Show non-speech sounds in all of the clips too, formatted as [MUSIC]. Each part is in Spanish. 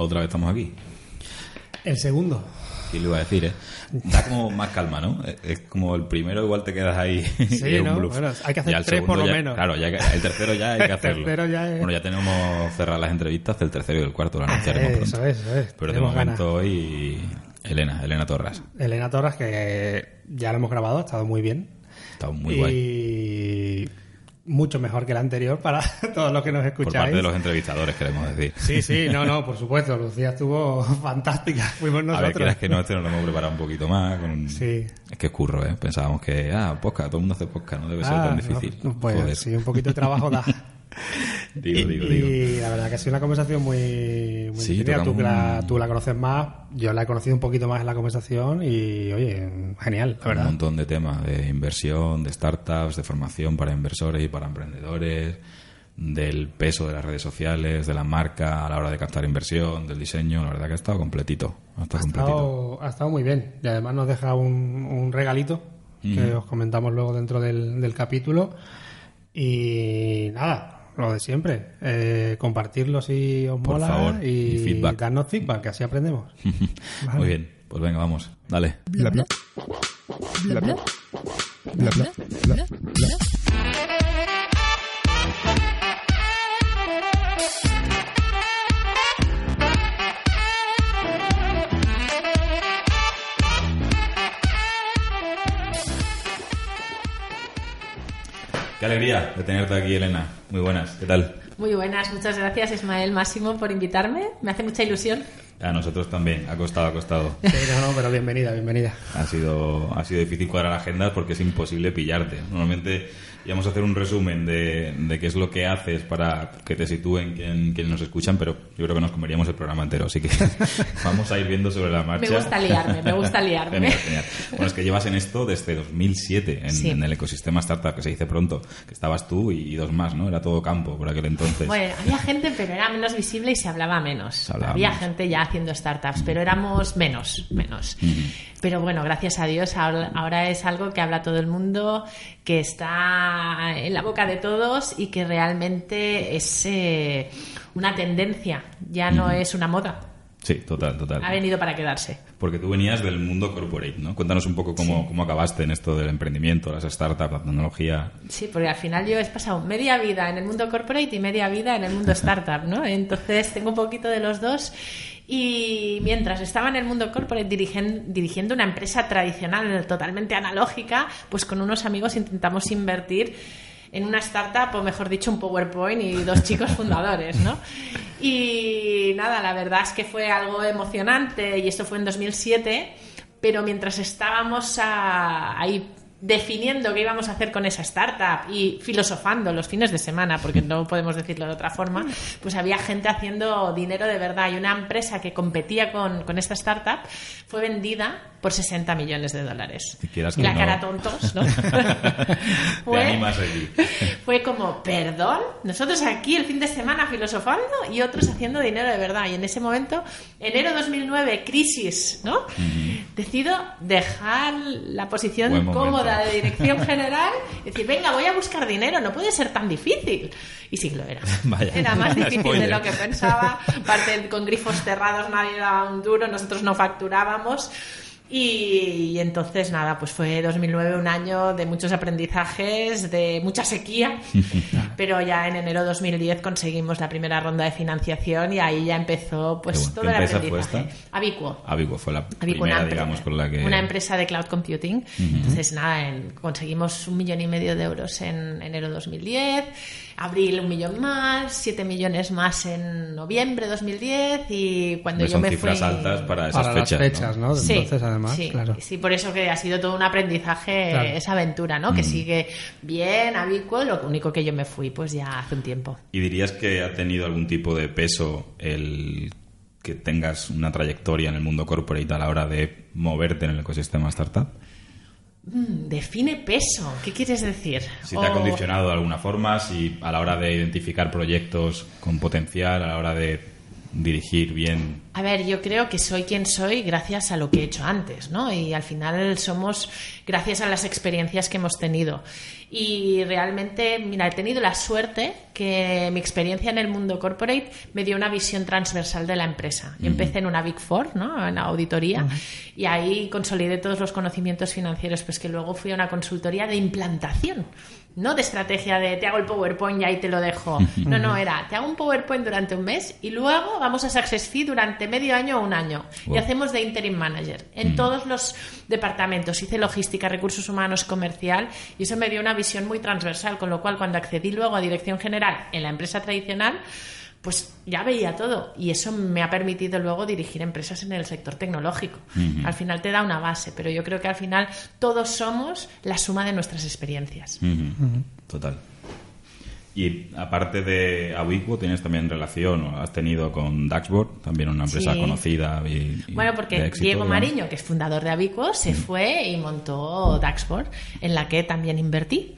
Otra vez estamos aquí. El segundo. ¿Quién lo iba a decir, eh? Da como más calma, ¿no? Es- Es como el primero, igual te quedas ahí. [LAUGHS] Sí, es un ¿no? bluff. Bueno, hay que hacer el tres por lo ya- menos. Claro, ya el tercero ya hay que [LAUGHS] El hacerlo. tercero ya es- Bueno, ya tenemos cerradas las entrevistas del tercero y del cuarto, lo anunciaremos Eh, pronto. eso es, eso es. Pero de momento ganas. hoy, Elena, Elena Torras. Elena Torres, que ya lo hemos grabado, ha estado muy bien. Está muy y guay. Mucho mejor que el anterior para [LAUGHS] todos los que nos Por escucháis. parte de los entrevistadores, queremos decir. Sí, sí, [LAUGHS] no, no, por supuesto. Lucía estuvo [LAUGHS] fantástica. Fuimos A ver, nosotros. que no, este nos lo hemos preparado un poquito más. Con... Sí. Es que es curro, ¿eh? Pensábamos que, ah, podcast, todo el mundo hace podcast, no debe ser Ah, tan difícil. no, pues Joder. sí, un poquito de trabajo da. Digo, [LAUGHS] digo, y la verdad que ha sido una conversación muy, muy Sí, tú, la, tocamos- tú la conoces más, yo la he conocido un poquito más en la conversación y, oye, genial, la Un verdad. montón de temas de inversión, de startups, de formación para inversores y para emprendedores, del peso de las redes sociales, de la marca a la hora de captar inversión, del diseño. La verdad que ha estado completito. Ha estado Ha completito. estado, ha estado muy bien y además nos deja un, un regalito que os comentamos luego dentro del, del capítulo. Y nada, lo de siempre, eh, compartirlo si os Por mola favor, y, y feedback. darnos feedback, que así aprendemos. [LAUGHS] Vale. Muy bien, pues venga, vamos. Dale. Bla bla. Bla bla. Bla bla. Bla bla. Alegría de tenerte aquí, Elena. Muy buenas. ¿Qué tal? Muy buenas, muchas gracias Ismael Máximo por invitarme. Me hace mucha ilusión. A nosotros también. Ha costado, ha costado. Sí, no, no, pero bienvenida, bienvenida. Ha sido, ha sido difícil cuadrar agendas porque es imposible pillarte. Normalmente íbamos a hacer un resumen de, de qué es lo que haces para que te sitúen quien, quien nos escuchan, pero yo creo que nos comeríamos el programa entero. Así que [LAUGHS] vamos a ir viendo sobre la marcha. Me gusta liarme, me gusta liarme. [LAUGHS] Genial, genial. Bueno, es que llevas en esto desde 2007, en, Sí. en el ecosistema startup, que se dice pronto, que estabas tú y, dos más, ¿no? Era todo campo por aquel entonces. Bueno, había gente, pero era menos visible y se hablaba menos. Se hablaba había menos. gente ya haciendo startups, pero éramos menos, menos. Pero bueno, gracias a Dios, ahora es algo que habla todo el mundo, que está en la boca de todos y que realmente es eh, una tendencia, ya no es una moda. Sí, total, total. Ha venido para quedarse. Porque tú venías del mundo corporate, ¿no? Cuéntanos un poco cómo, cómo acabaste en esto del emprendimiento, las startups, la tecnología. Sí, porque al final yo he pasado media vida en el mundo corporate y media vida en el mundo [LAUGHS] startup, ¿no? Entonces tengo un poquito de los dos. Y mientras estaba en el mundo corporate dirigen- dirigiendo una empresa tradicional totalmente analógica, pues con unos amigos intentamos invertir en una startup, o mejor dicho, un PowerPoint y dos chicos fundadores, ¿no? [LAUGHS] Y nada, la verdad es que fue algo emocionante y esto fue en 2007, pero mientras estábamos a- ahí definiendo qué íbamos a hacer con esa startup y filosofando los fines de semana, porque no podemos decirlo de otra forma, pues había gente haciendo dinero de verdad y una empresa que competía con, con esta startup fue vendida por 60 millones de dólares. Y quieras que la no. cara tontos, ¿no? [LAUGHS] [LAUGHS] Aquí. [LAUGHS] fue como, perdón, nosotros aquí el fin de semana filosofando y otros haciendo dinero de verdad. Y en ese momento, enero 2009, crisis, ¿no? Decido dejar la posición Buen de dirección general y decir, venga, voy a buscar dinero, no puede ser tan difícil. Y sí lo era. [LAUGHS] Vaya. Era más [LAUGHS] difícil Spoiler. de lo que pensaba. Aparte, con grifos cerrados nadie daba un duro, nosotros no facturábamos. Y, y entonces, nada, pues fue 2009 un año de muchos aprendizajes, de mucha sequía, [LAUGHS] pero ya en enero 2010 conseguimos la primera ronda de financiación y ahí ya empezó pues bueno. todo ¿Qué el empresa fue aprendizaje. esta? Abicuo. Avigo fue la Abicuo, primera, digamos, con la que... una empresa de cloud computing. Entonces, nada, en- conseguimos un millón y medio de euros en enero 2010, abril un millón más, siete millones más en noviembre 2010 y cuando yo son me cifras fui... altas para esas Para fechas, las fechas, ¿no? Sí, Entonces, además, sí, claro. sí, por eso que ha sido todo un aprendizaje Claro. esa aventura, ¿no? Que sigue bien, abicuo, lo único que yo me fui pues ya hace un tiempo. ¿Y dirías que ha tenido algún tipo de peso el que tengas una trayectoria en el mundo corporate a la hora de moverte en el ecosistema startup? Mm, Define peso, ¿qué quieres decir? Si te ha condicionado de alguna forma, si a la hora de identificar proyectos con potencial, a la hora de dirigir bien A ver, yo creo que soy quien soy gracias a lo que he hecho antes, ¿no? Y al final somos gracias a las experiencias que hemos tenido. Y realmente, mira, he tenido la suerte que mi experiencia en el mundo corporate me dio una visión transversal de la empresa. Yo empecé en una Big Four, ¿no? En la auditoría, y ahí consolidé todos los conocimientos financieros, pues que luego fui a una consultoría de implantación no de estrategia de te hago el PowerPoint y ahí te lo dejo. [LAUGHS] No, no, era te hago un PowerPoint durante un mes y luego vamos a Success Fee durante medio año o un año. Y hacemos de interim manager en todos los departamentos. Hice logística, recursos humanos, comercial y eso me dio una visión muy transversal, con lo cual cuando accedí luego a dirección general en la empresa tradicional, pues ya veía todo y eso me ha permitido luego dirigir empresas en el sector tecnológico. Al final te da una base, pero yo creo que al final todos somos la suma de nuestras experiencias. Total. Y aparte de Abiquo, ¿tienes también relación o has tenido con Daxboard, también una empresa Sí. conocida? Y, y Bueno, porque éxito, Diego digamos? Mariño, que es fundador de Abico, se fue y montó Daxboard, en la que también invertí.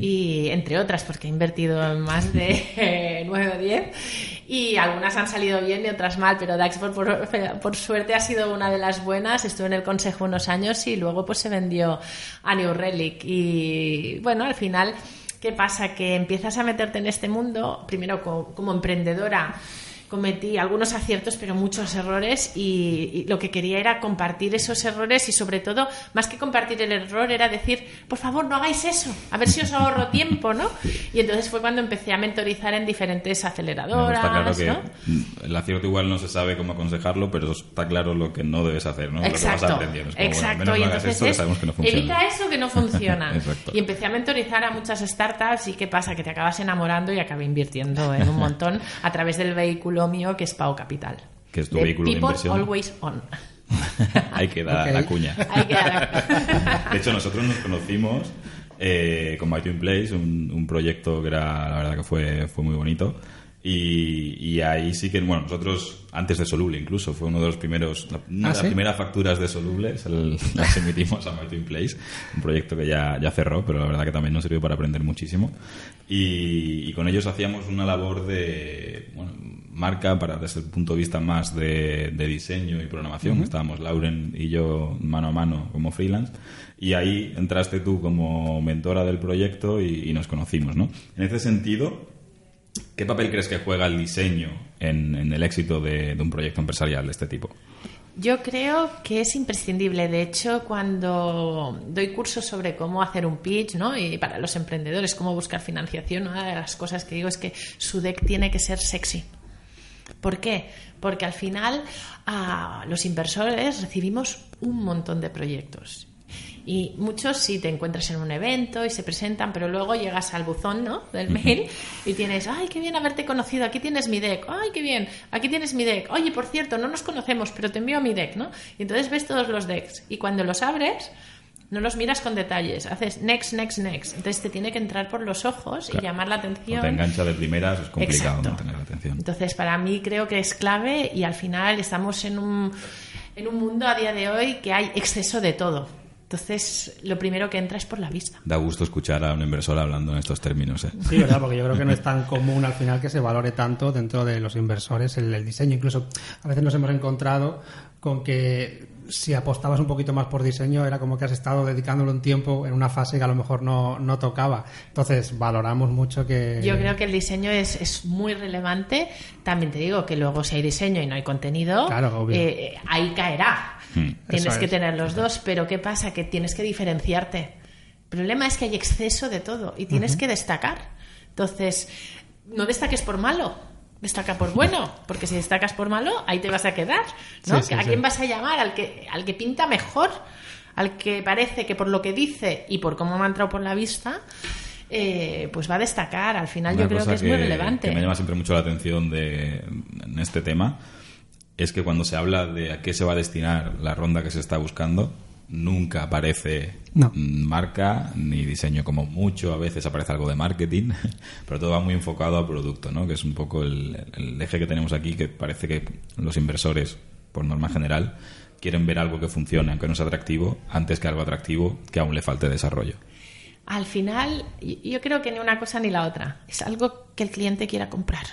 Y entre otras, porque he invertido en más de [LAUGHS] 9 o 10. Y algunas han salido bien y otras mal, pero Daxboard, por, por suerte, ha sido una de las buenas. Estuve en el consejo unos años y luego pues se vendió a New Relic. Y bueno, al final. ¿Qué pasa? Que empiezas a meterte en este mundo, primero co- como, emprendedora, cometí algunos aciertos, pero muchos errores y, y lo que quería era compartir esos errores y sobre todo, más que compartir el error, era decir, por favor, no hagáis eso, a ver si os ahorro tiempo, ¿no? Y entonces fue cuando empecé a mentorizar en diferentes No, aceleradoras, está claro que ¿no? mm, el acierto igual no se sabe cómo aconsejarlo, pero está claro lo que no debes hacer, ¿no? Lo que vas Exacto, aprendiendo. Es como, bueno, exacto. y no entonces esto, que es, sabemos que no funciona. evita eso que no funciona. [LAUGHS] Y empecé a mentorizar a muchas startups y ¿qué pasa? Que te acabas enamorando y acabé invirtiendo en un montón a través del vehículo mío que es Pau Capital. Que es tu De vehículo de People inversión. Always On. [LAUGHS] Hay que dar Ok. la cuña. [LAUGHS] [LAUGHS] De hecho, nosotros nos conocimos eh, con My Twin Place, un, un proyecto que era, la verdad que fue, fue muy bonito. Y, y ahí sí que, bueno, nosotros, antes de Soluble incluso, fue uno de los primeros, la- una ¿Ah, de las sí? primeras facturas de Soluble, se l- las emitimos a My Twin Place, un proyecto que ya, ya cerró, pero la verdad que también nos sirvió para aprender muchísimo. Y, y con ellos hacíamos una labor de, bueno, marca para desde el punto de vista más de, de diseño y programación. Estábamos Lauren y yo mano a mano como freelance. Y ahí entraste tú como mentora del proyecto y, y nos conocimos, ¿no? En ese sentido, ¿qué papel crees que juega el diseño en, en el éxito de, de un proyecto empresarial de este tipo? Yo creo que es imprescindible. De hecho, cuando doy cursos sobre cómo hacer un pitch, ¿no? Y para los emprendedores, cómo buscar financiación, una de las cosas que digo es que su deck tiene que ser sexy. ¿Por qué? Porque al final a los inversores recibimos un montón de proyectos. Y muchos sí te encuentras en un evento y se presentan, pero luego llegas al buzón ¿no? del mail y tienes, ay, qué bien haberte conocido, aquí tienes mi deck, ay, qué bien, aquí tienes mi deck, oye, por cierto, no nos conocemos, pero te envío mi deck, ¿no? Y entonces ves todos los decks y cuando los abres, no los miras con detalles, haces next, next, next. Entonces te tiene que entrar por los ojos Claro. y llamar la atención. te engancha de primeras, es complicado Exacto. no tener atención. Entonces, para mí creo que es clave y al final estamos en un, en un mundo a día de hoy que hay exceso de todo. Entonces, lo primero que entra es por la vista. Da gusto escuchar a un inversor hablando en estos términos. ¿eh? Sí, ¿verdad? Porque yo creo que no es tan común al final que se valore tanto dentro de los inversores el, el diseño. Incluso a veces nos hemos encontrado con que si apostabas un poquito más por diseño era como que has estado dedicándole un tiempo en una fase que a lo mejor no, no tocaba. Entonces valoramos mucho que... Yo creo que el diseño es, es muy relevante. También te digo que luego si hay diseño y no hay contenido, Claro, obvio. eh, ahí caerá. Tienes Eso que es. tener los dos, pero ¿qué pasa? Que tienes que diferenciarte. El problema es que hay exceso de todo y tienes que destacar. Entonces, no destaques por malo, destaca por bueno, porque si destacas por malo, ahí te vas a quedar. ¿no? Sí, sí, ¿A sí. quién vas a llamar? Al que, al que pinta mejor, al que parece que por lo que dice y por cómo me ha entrado por la vista, eh, pues va a destacar. Al final Una yo creo que es muy relevante. Que me llama siempre mucho la atención de, en este tema es que cuando se habla de a qué se va a destinar la ronda que se está buscando, nunca aparece No. marca ni diseño. Como mucho a veces aparece algo de marketing, [LAUGHS] pero todo va muy enfocado a producto, ¿no? que es un poco el, el eje que tenemos aquí, que parece que los inversores, por norma general, quieren ver algo que funcione, aunque no sea atractivo, antes que algo atractivo que aún le falte desarrollo. Al final, yo creo que ni una cosa ni la otra. Es algo que el cliente quiera comprar.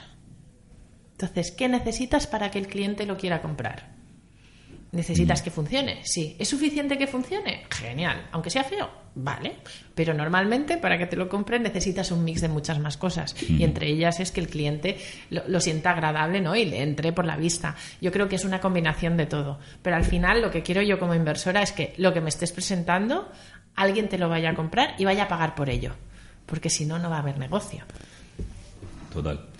Entonces, ¿qué necesitas para que el cliente lo quiera comprar? ¿Necesitas que funcione? Sí. ¿Es suficiente que funcione? Genial. Aunque sea feo, vale. Pero normalmente para que te lo compren necesitas un mix de muchas más cosas. Y entre ellas es que el cliente lo, lo sienta agradable ¿no? y le entre por la vista. Yo creo que es una combinación de todo. Pero al final lo que quiero yo como inversora es que lo que me estés presentando, alguien te lo vaya a comprar y vaya a pagar por ello. Porque si no, no va a haber negocio. Total.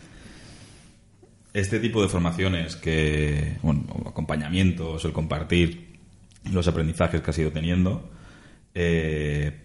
Este tipo de formaciones que, bueno, acompañamientos, el compartir los aprendizajes que has ido teniendo, eh,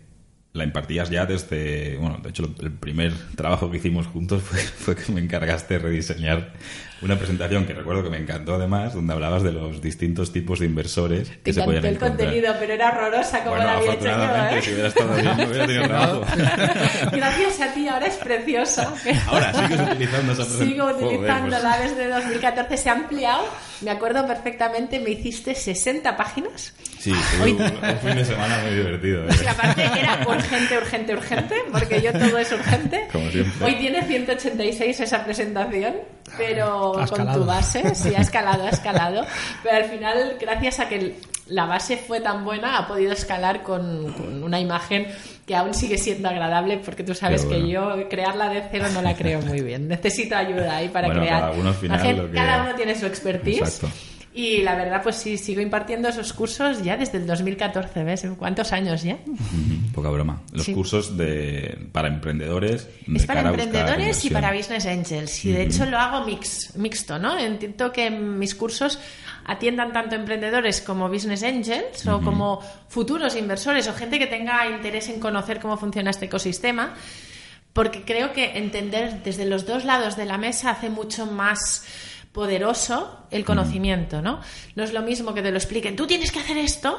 la impartías ya desde, bueno, de hecho el primer trabajo que hicimos juntos fue, [LAUGHS] fue que me encargaste de rediseñar una presentación que recuerdo que me encantó además, donde hablabas de los distintos tipos de inversores que Te se podían el encontrar. contenido, pero era horrorosa como Bueno, la había hecho yo. afortunadamente, ¿eh? si hubiera estado bien, no hubiera tenido trabajo. [LAUGHS] Gracias a ti, ahora es preciosa. Ahora sigues utilizando esa presentación. Sigo Joder, pues- utilizándola desde 2014, se ha ampliado. Me acuerdo perfectamente, me hiciste 60 páginas. Sí, fue un, un fin de semana muy divertido. ¿eh? Y aparte era urgente, urgente, urgente, porque yo todo es urgente. Como siempre. Hoy tiene 186 esa presentación, pero con tu base, sí, ha escalado, ha escalado. [LAUGHS] Pero al final, gracias a que la base fue tan buena, ha podido escalar con, con una imagen que aún sigue siendo agradable, porque tú sabes Qué que bueno. yo crearla de cero no la creo muy bien. Necesito ayuda ahí para Bueno, crear. cada uno al final Imagen, que- Cada uno tiene su expertise. Exacto. Y la verdad, pues sí, sigo impartiendo esos cursos ya desde el 2014, ¿ves? ¿Cuántos años ya? Poca broma. Los Sí. cursos de, para emprendedores. de Es para emprendedores y para business angels. Y de hecho lo hago mix, mixto, ¿no? Intento que mis cursos atiendan tanto emprendedores como business angels o como futuros inversores o gente que tenga interés en conocer cómo funciona este ecosistema. Porque creo que entender desde los dos lados de la mesa hace mucho más poderoso el conocimiento, ¿no? No es lo mismo que te lo expliquen, tú tienes que hacer esto,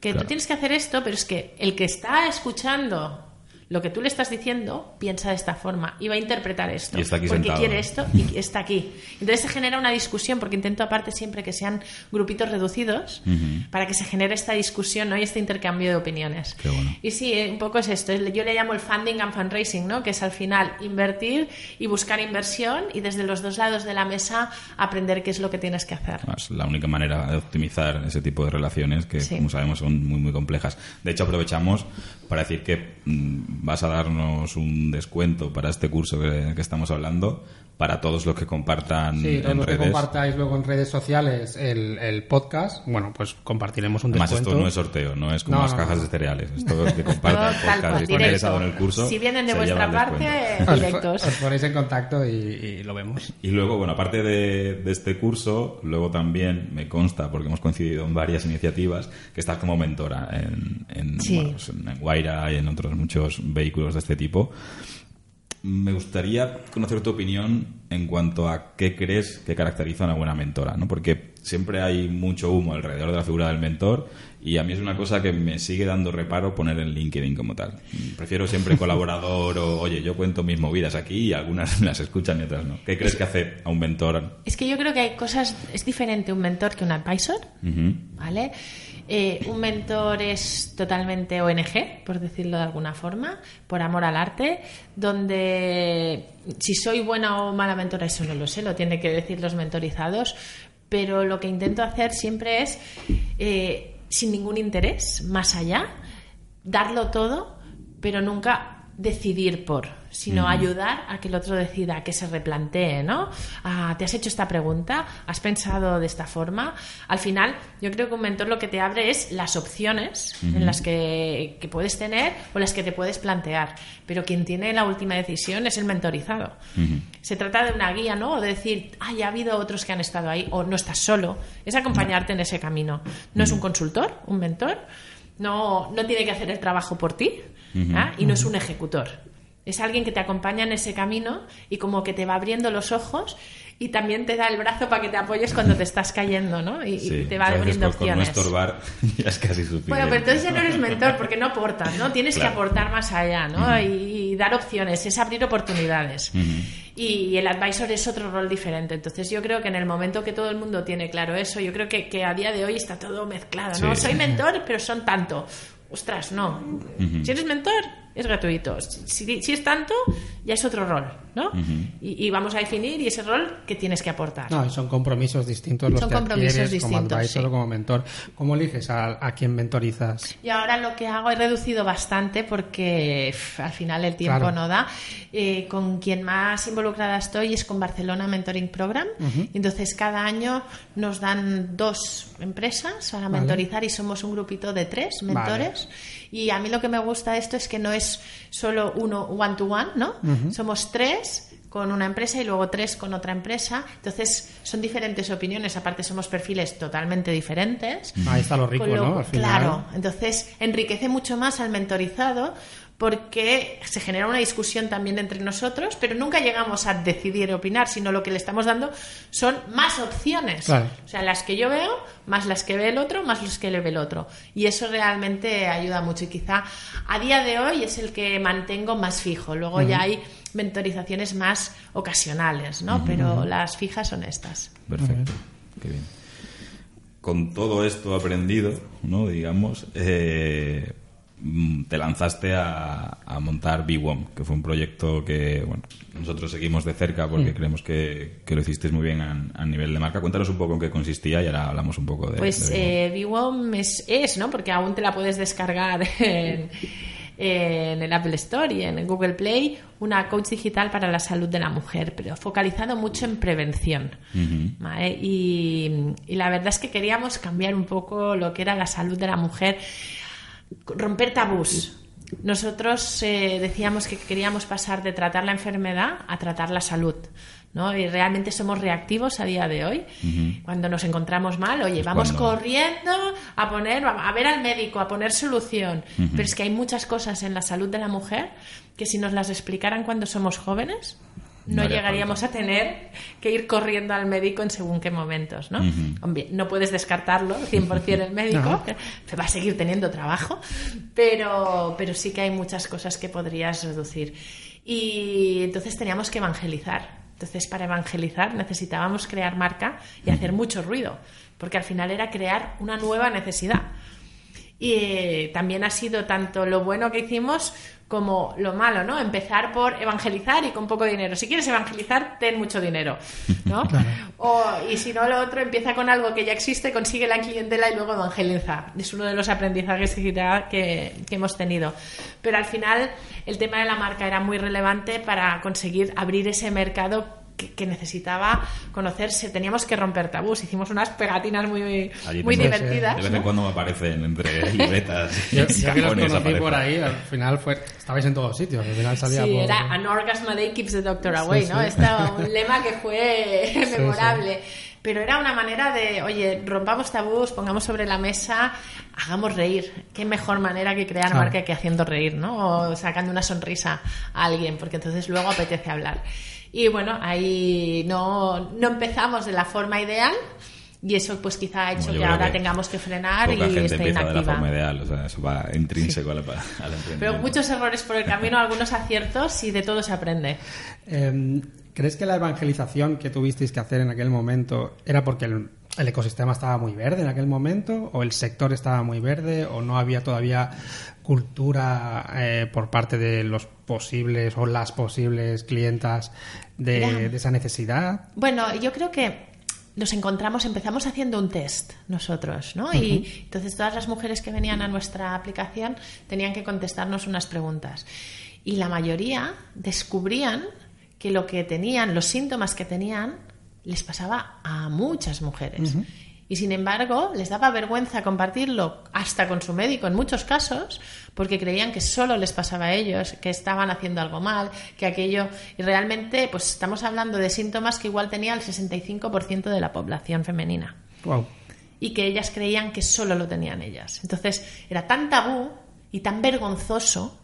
que Claro. tú tienes que hacer esto, pero es que el que está escuchando lo que tú le estás diciendo piensa de esta forma y va a interpretar esto Y está aquí porque sentado. quiere esto y [LAUGHS] está aquí. Entonces se genera una discusión porque intento aparte siempre que sean grupitos reducidos Ujú. para que se genere esta discusión ¿no? y este intercambio de opiniones. Qué bueno. Y sí, eh, un poco es esto. es- Yo le llamo el funding and fundraising, ¿no? Que es al final invertir y buscar inversión y desde los dos lados de la mesa aprender qué es lo que tienes que hacer. Es la única manera de optimizar ese tipo de relaciones que, Sí. como sabemos, son muy, muy complejas. De hecho, aprovechamos para decir que mm, vas a darnos un descuento para este curso que, que estamos hablando para todos los que compartan Sí, todos en los que redes. compartáis luego en redes sociales el, el podcast, bueno, pues compartiremos un Además, descuento. esto no es sorteo, no es como No, las no, cajas no. de cereales. Esto es que comparta el [LAUGHS] podcast y está interesado en el curso. Si vienen de vuestra parte, [LAUGHS] Os, directos. os ponéis en contacto y, y lo vemos. Y luego, bueno, aparte de, de este curso, luego también me consta, porque hemos coincidido en varias iniciativas, que estás como mentora en, en, Sí. bueno, pues en Guaira y en otros muchos vehículos de este tipo. Me gustaría conocer tu opinión en cuanto a qué crees que caracteriza a una buena mentora, ¿no? Porque siempre hay mucho humo alrededor de la figura del mentor y a mí es una cosa que me sigue dando reparo poner en LinkedIn como tal. Prefiero siempre [LAUGHS] colaborador o, oye, yo cuento mis movidas aquí y algunas [LAUGHS] las escuchan y otras no. ¿Qué crees que hace a un mentor? Es que yo creo que hay cosas, es diferente un mentor que un advisor. ¿vale? Eh, un mentor es totalmente ONG, por decirlo de alguna forma, por amor al arte, donde si soy buena o mala mentora, eso no lo sé, lo tienen que decir los mentorizados, pero lo que intento hacer siempre es, eh, sin ningún interés, más allá, darlo todo, pero nunca decidir por, sino ayudar a que el otro decida, que se replantee, ¿no? Ah, ¿Te has hecho esta pregunta? ¿Has pensado de esta forma? Al final, yo creo que un mentor lo que te abre es las opciones en las que, que puedes tener o las que te puedes plantear. Pero quien tiene la última decisión es el mentorizado. Se trata de una guía, ¿no? O de decir, ya ha habido otros que han estado ahí, o no estás solo. Es acompañarte en ese camino. No es un consultor, un mentor. No, no tiene que hacer el trabajo por ti ¿ah? y no es un ejecutor. Es alguien que te acompaña en ese camino y como que te va abriendo los ojos y también te da el brazo para que te apoyes cuando te estás cayendo, ¿no? Y, te va abriendo con, con no opciones. estorbar [LAUGHS] ya es casi suficiente. Bueno, pero entonces ya no eres mentor porque no aportas, ¿no? Tienes Claro. que aportar más allá, ¿no? y, y dar opciones, es abrir oportunidades. Y el advisor es otro rol diferente. Entonces yo creo que en el momento que todo el mundo tiene claro eso, yo creo que, que a día de hoy está todo mezclado, ¿no? Sí. Soy mentor, pero son tanto. Ostras, no. Si eres mentor, es gratuito. Si, si es tanto, ya es otro rol. ¿No? y, y vamos a definir y ese rol que tienes que aportar. No, son compromisos distintos los Son que compromisos adquieres como distintos, advisor sí. o como mentor. ¿Cómo eliges a, a quién mentorizas? Y ahora lo que hago he reducido bastante porque al final el tiempo Claro. no da. Eh, con quien más involucrada estoy es con Barcelona Mentoring Program. Entonces cada año nos dan dos empresas para Vale. mentorizar y somos un grupito de tres mentores. Y a mí lo que me gusta de esto es que no es solo uno one to one, ¿no? Somos tres con una empresa y luego tres con otra empresa. Entonces son diferentes opiniones. Aparte somos perfiles totalmente diferentes. Ahí está lo rico, lo- ¿no? Al final. Claro, entonces enriquece mucho más al mentorizado porque se genera una discusión también entre nosotros, pero nunca llegamos a decidir opinar, sino lo que le estamos dando son más opciones. Claro. O sea, las que yo veo, más las que ve el otro, más las que le ve el otro. Y eso realmente ayuda mucho y quizá a día de hoy es el que mantengo más fijo. Luego ya hay mentorizaciones más ocasionales, ¿no? Pero las fijas son estas. Perfecto. Qué bien. Con todo esto aprendido, ¿no? Digamos, eh, te lanzaste a, a montar BWOM, que fue un proyecto que, bueno, nosotros seguimos de cerca porque creemos que, que lo hicisteis muy bien a, a nivel de marca. Cuéntanos un poco en qué consistía y ahora hablamos un poco de. Pues de BWOM. eh, es, es, ¿no? Porque aún te la puedes descargar [LAUGHS] en, en el Apple Store y en el Google Play, una coach digital para la salud de la mujer, pero focalizado mucho en prevención. ¿vale? Y, y la verdad es que queríamos cambiar un poco lo que era la salud de la mujer, romper tabús. Nosotros eh, decíamos que queríamos pasar de tratar la enfermedad a tratar la salud. ¿no? Y realmente somos reactivos a día de hoy. Cuando nos encontramos mal, oye, vamos cuando- corriendo a poner, a ver al médico, a poner solución. Pero es que hay muchas cosas en la salud de la mujer que si nos las explicaran cuando somos jóvenes, no, llegaríamos a tener que ir corriendo al médico en según qué momentos, ¿no? Hombre, no puedes descartarlo 100% el médico, No. te va a seguir teniendo trabajo, pero, pero sí que hay muchas cosas que podrías reducir. Y entonces teníamos que evangelizar. Entonces, para evangelizar necesitábamos crear marca y hacer mucho ruido, porque al final era crear una nueva necesidad. Y eh, también ha sido tanto lo bueno que hicimos como lo malo, ¿no? Empezar por evangelizar y con poco dinero. Si quieres evangelizar, ten mucho dinero, ¿no? [LAUGHS] O, y si no, lo otro empieza con algo que ya existe, consigue la clientela y luego evangeliza. Es uno de los aprendizajes que, que, que hemos tenido. Pero al final, el tema de la marca era muy relevante para conseguir abrir ese mercado que, que, necesitaba conocerse. Teníamos que romper tabús. Hicimos unas pegatinas muy, Allí muy divertidas. De vez en cuando me aparecen entre [LAUGHS] libretas y Yo, yo que los conocí aparecen. por ahí, al final fue, estabais en todos sitios. Al final salía Sí, por... era An Orgasm a Day keeps the doctor away, Sí, ¿no? sí. Estaba un [LAUGHS] lema que fue memorable. Pero era una manera de, oye, rompamos tabús, pongamos sobre la mesa, hagamos reír. Qué mejor manera que crear Claro. marca que haciendo reír, ¿no? O sacando una sonrisa a alguien, porque entonces luego apetece hablar. Y bueno, ahí no, no empezamos de la forma ideal. Y eso pues quizá ha hecho Bueno, que ahora que tengamos que frenar Poca y gente esté empieza de la inactiva. forma ideal, o sea, eso va intrínseco al, al emprendimiento. Pero muchos errores por el [LAUGHS] camino, algunos aciertos y de todo se aprende. Eh, ¿Crees que la evangelización que tuvisteis que hacer en aquel momento era porque el, el ecosistema estaba muy verde en aquel momento? ¿O el sector estaba muy verde? ¿O no había todavía cultura eh, por parte de los posibles o las posibles clientas de, esa necesidad? Bueno, yo creo que nos encontramos, empezamos haciendo un test nosotros, ¿no? Y entonces todas las mujeres que venían a nuestra aplicación tenían que contestarnos unas preguntas. Y la mayoría descubrían que lo que tenían, los síntomas que tenían, les pasaba a muchas mujeres. Y sin embargo, les daba vergüenza compartirlo hasta con su médico en muchos casos, porque creían que solo les pasaba a ellos, que estaban haciendo algo mal, que aquello. Y realmente, pues estamos hablando de síntomas que igual tenía el 65% de la población femenina. Wow. Y que ellas creían que solo lo tenían ellas. Entonces, era tan tabú y tan vergonzoso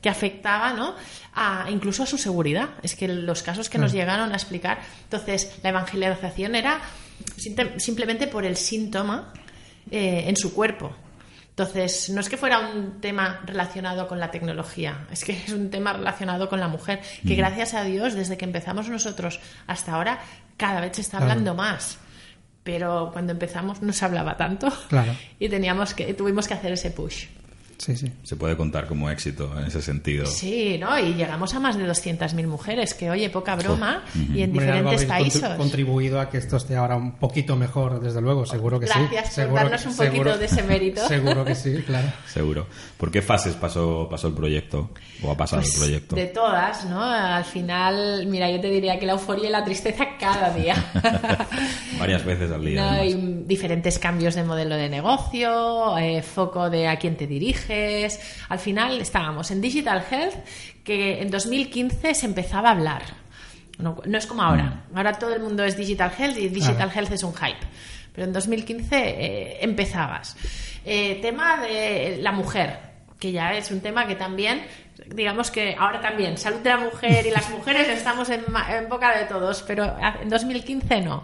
que afectaba ¿no? a, incluso a su seguridad. Es que los casos que nos llegaron a explicar. Entonces, la evangelización era simplemente por el síntoma eh, en su cuerpo. Entonces, no es que fuera un tema relacionado con la tecnología, es que es un tema relacionado con la mujer, que gracias a Dios, desde que empezamos nosotros hasta ahora, cada vez se está Claro. hablando más. Pero cuando empezamos no se hablaba tanto Claro. [LAUGHS] y teníamos que, tuvimos que hacer ese push. Sí, sí. Se puede contar como éxito en ese sentido. Sí, ¿no? Y llegamos a más de 200.000 mujeres, que oye, poca broma, y en algo diferentes países. contri- contribuido a que esto esté ahora un poquito mejor, desde luego, seguro que sí. Gracias por Seguro darnos que- un poquito seguro- de ese mérito. [LAUGHS] Seguro que sí, claro. Seguro. ¿Por qué fases pasó, pasó el proyecto? ¿O ha pasado Pues, el proyecto? De todas, ¿no? Al final, mira, yo te diría que la euforia y la tristeza cada día. [LAUGHS] Varias veces al día. No, diferentes cambios de modelo de negocio, eh, foco de a quién te Al final estábamos en Digital Health, que en 2015 se empezaba a hablar. No, no es como ahora. Ahora todo el mundo es Digital Health y Digital Health es un hype. Pero en 2015 eh, empezabas. Eh, tema de la mujer, que ya es un tema que también, digamos que ahora también, salud de la mujer y las mujeres estamos en boca de todos, pero en 2015 no.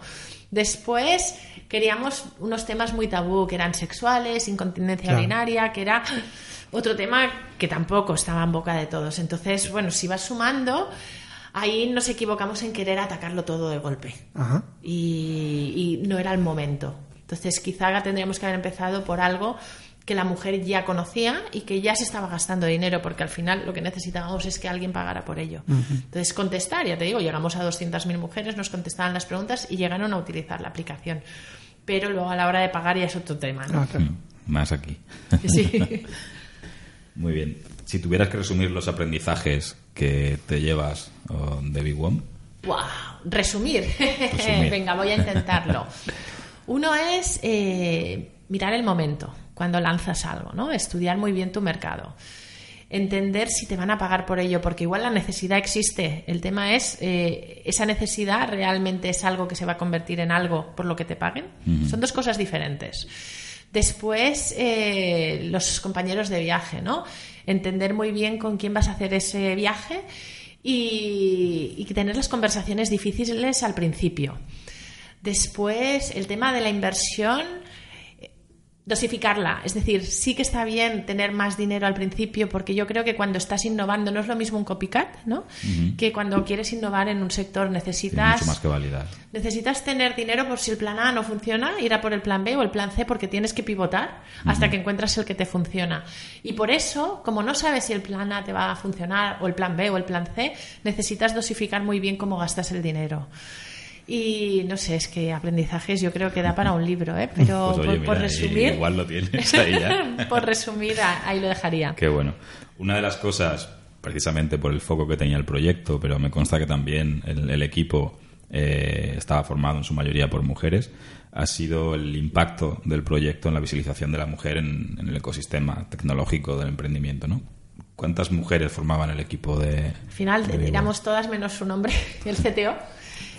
Después queríamos unos temas muy tabú, que eran sexuales, incontinencia Claro. urinaria, que era otro tema que tampoco estaba en boca de todos. Entonces, bueno, si vas sumando, ahí nos equivocamos en querer atacarlo todo de golpe Ajá. y, y no era el momento. Entonces, quizá tendríamos que haber empezado por algo que la mujer ya conocía y que ya se estaba gastando dinero, porque al final lo que necesitábamos es que alguien pagara por ello. Entonces, contestar, ya te digo, llegamos a 200.000 mujeres, nos contestaban las preguntas y llegaron a utilizar la aplicación. Pero luego a la hora de pagar ya es otro tema, ¿no? Ah, claro. Mm, Más aquí. [LAUGHS] Sí. [LAUGHS] Muy bien. Si tuvieras que resumir los aprendizajes que te llevas oh, de Big One, ¡Wow! Resumir. [LAUGHS] Resumir. Venga, voy a intentarlo. Uno es eh, mirar el momento cuando lanzas algo, ¿no? Estudiar muy bien tu mercado. Entender si te van a pagar por ello, porque igual la necesidad existe. El tema es, eh, ¿esa necesidad realmente es algo que se va a convertir en algo por lo que te paguen? Son dos cosas diferentes. Después, eh, los compañeros de viaje, ¿no? Entender muy bien con quién vas a hacer ese viaje y, y tener las conversaciones difíciles al principio. Después, el tema de la inversión, dosificarla. Es decir, sí que está bien tener más dinero al principio, porque yo creo que cuando estás innovando no es lo mismo un copycat, ¿no? Que cuando quieres innovar en un sector necesitas mucho más que validar. Necesitas tener dinero por si el plan A no funciona, ir a por el plan B o el plan C porque tienes que pivotar hasta que encuentras el que te funciona. Y por eso, como no sabes si el plan A te va a funcionar o el plan B o el plan C, necesitas dosificar muy bien cómo gastas el dinero. Y no sé, es que aprendizajes yo creo que da para un libro, ¿eh? [LAUGHS] Pero Pues oye, por, resumir, igual lo tienes [LAUGHS] ahí ya. por resumir, ahí lo dejaría. Qué bueno. Una de las cosas, precisamente por el foco que tenía el proyecto, pero me consta que también el, el equipo eh, estaba formado en su mayoría por mujeres, ha sido el impacto del proyecto en la visibilización de la mujer en, en el ecosistema tecnológico del emprendimiento, ¿no? ¿Cuántas mujeres formaban el equipo de...? Al final de éramos todas menos su nombre, [LAUGHS] el CTO,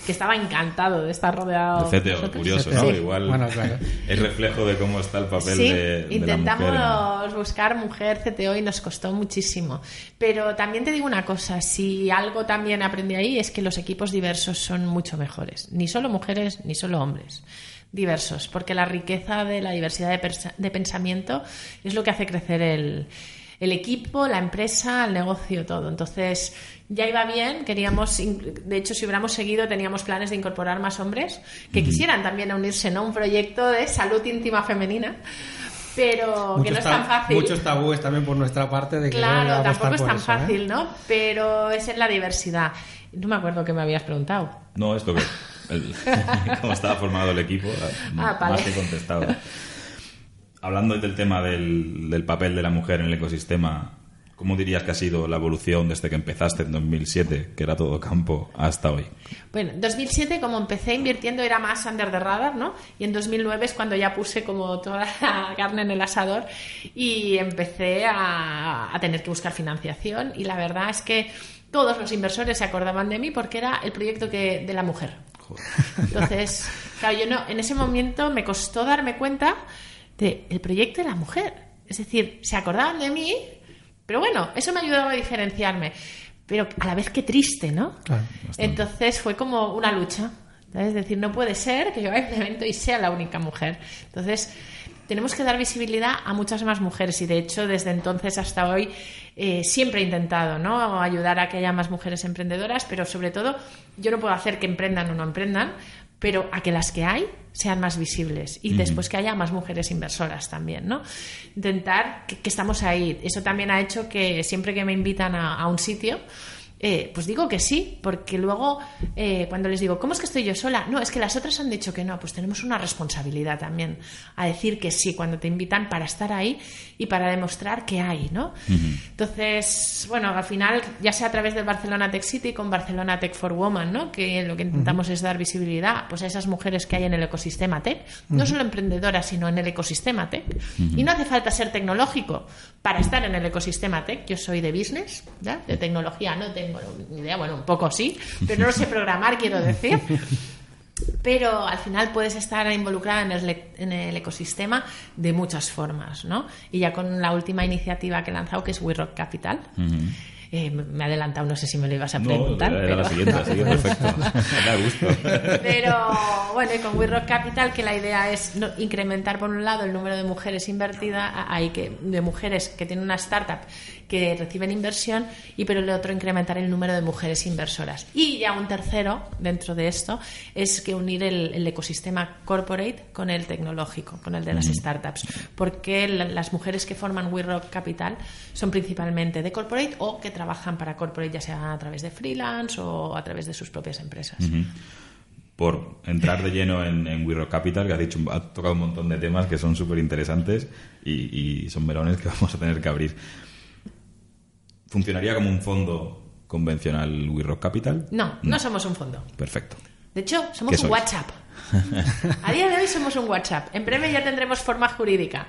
que estaba encantado de estar rodeado de CTO, curioso, CTO. ¿no? Sí. Igual Bueno, claro. es reflejo de cómo está el papel Sí, de, de la intentamos mujer. en- buscar mujer CTO y nos costó muchísimo. Pero también te digo una cosa, si algo también aprendí ahí es que los equipos diversos son mucho mejores. Ni solo mujeres, ni solo hombres. Diversos, porque la riqueza de la diversidad de pensamiento es lo que hace crecer el, el equipo, la empresa, el negocio, todo. Entonces, ya iba bien, queríamos, in- de hecho, si hubiéramos seguido, teníamos planes de incorporar más hombres que quisieran también unirse ¿no? a un proyecto de salud íntima femenina, pero que no es tan fácil. muchos tabúes también por nuestra parte de que Claro, tampoco es tan eso, ¿eh? fácil, ¿no? Pero es en la diversidad. No me acuerdo que me habías preguntado. No, esto que. el- [LAUGHS] cómo estaba formado el equipo, Ah, vale. más que contestado. Hablando del tema del, del papel de la mujer en el ecosistema, ¿cómo dirías que ha sido la evolución desde que empezaste en 2007, que era todo campo, hasta hoy? Bueno, en 2007 como empecé invirtiendo era más under the radar, ¿no? Y en 2009 es cuando ya puse como toda la carne en el asador y empecé a, a tener que buscar financiación y la verdad es que todos los inversores se acordaban de mí porque era el proyecto que, de la mujer. Entonces, claro, yo no, en ese momento me costó darme cuenta de el proyecto de la mujer. Es decir, se acordaban de mí, pero bueno, eso me ayudaba a diferenciarme. Pero a la vez que triste, ¿no? Claro, Entonces fue como una lucha. ¿sabes? Es decir, no puede ser que yo vaya a un evento y sea la única mujer. Entonces, tenemos que dar visibilidad a muchas más mujeres y de hecho desde entonces hasta hoy eh, siempre he intentado ¿no? ayudar a que haya más mujeres emprendedoras, pero sobre todo yo no puedo hacer que emprendan o no emprendan, pero a que las que hay sean más visibles y después que haya más mujeres inversoras también, ¿no? Intentar que, que estamos ahí. Eso también ha hecho que siempre que me invitan a, a un sitio, eh, pues digo que sí, porque luego eh, cuando les digo, ¿cómo es que estoy yo sola? No, es que las otras han dicho que no, pues tenemos una responsabilidad también a decir que sí cuando te invitan para estar ahí y para demostrar que hay, ¿no? Entonces, bueno, al final, ya sea a través del Barcelona Tech City con Barcelona Tech for Woman, ¿no? Que lo que intentamos es dar visibilidad pues, a esas mujeres que hay en el ecosistema tech, no solo emprendedoras, sino en el ecosistema tech. Y no hace falta ser tecnológico para estar en el ecosistema tech. Yo soy de business, ¿ya? de tecnología, no tengo ni idea, bueno, un poco sí, pero no lo sé programar, quiero decir. [LAUGHS] Pero al final puedes estar involucrada en el, en el ecosistema de muchas formas, ¿no? Y ya con la última iniciativa que he lanzado, que es We Rock Capital, eh, me he adelantado, no sé si me lo ibas a preguntar. No, era pero... la siguiente, [LAUGHS] perfecto. da gusto. Pero bueno, y con We Rock Capital, que la idea es no- incrementar por un lado el número de mujeres invertidas, hay que de mujeres que tienen una startup que reciben inversión y por el otro incrementar el número de mujeres inversoras. Y ya un tercero dentro de esto es que unir el, el ecosistema corporate con el tecnológico, con el de las startups, porque la- las mujeres que forman We Rock Capital son principalmente de corporate o que trabajan para corporate ya sea a través de freelance o a través de sus propias empresas. Por entrar de lleno en, en We Rock Capital, que has dicho, has tocado un montón de temas que son súper interesantes y, y son melones que [LAUGHS] vamos a tener que abrir. ¿Funcionaría como un fondo convencional We Rock Capital? No, no somos un fondo. Perfecto. De hecho, somos ¿Qué un? WhatsApp. A día de hoy somos un WhatsApp. En breve ya tendremos forma jurídica,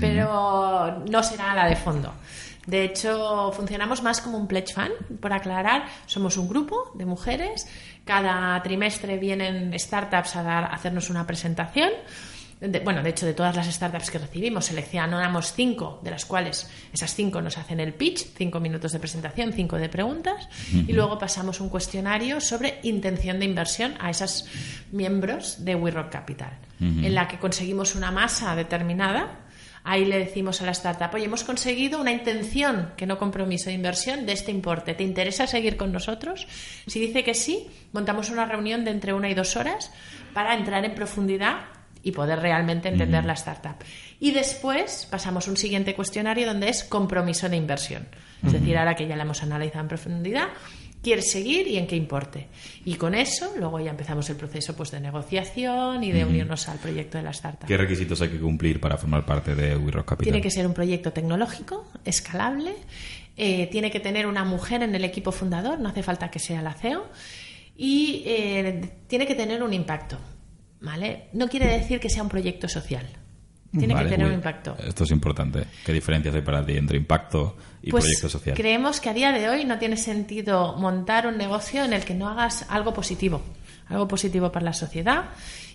pero no será la de fondo. De hecho, funcionamos más como un pledge fund, por aclarar. Somos un grupo de mujeres. Cada trimestre vienen startups a, dar, a hacernos una presentación. De- bueno, de hecho, de todas las startups que recibimos, seleccionamos cinco, de las cuales esas cinco nos hacen el pitch, cinco minutos de presentación, cinco de preguntas, y luego pasamos un cuestionario sobre intención de inversión a esos miembros de We Rock Capital, en la que conseguimos una masa determinada. Ahí le decimos a la startup, oye, hemos conseguido una intención, que no compromiso de inversión, de este importe. ¿Te interesa seguir con nosotros? Si dice que sí, montamos una reunión de entre una y dos horas para entrar en profundidad y poder realmente entender la startup. Y después pasamos un siguiente cuestionario donde es compromiso de inversión. Es decir, ahora que ya la hemos analizado en profundidad, quieres seguir y en qué importe. Y con eso luego ya empezamos el proceso pues de negociación y de unirnos al proyecto de la startup. ¿Qué requisitos hay que cumplir para formar parte de We Rock Capital? Tiene que ser un proyecto tecnológico, escalable, eh, tiene que tener una mujer en el equipo fundador, no hace falta que sea la CEO, y eh, tiene que tener un impacto. ¿vale? No quiere decir que sea un proyecto social. Tiene Vale, que tener uy, un impacto. Esto es importante. ¿Qué diferencias hay para ti entre impacto y Pues proyecto social? creemos que a día de hoy no tiene sentido montar un negocio en el que no hagas algo positivo, algo positivo para la sociedad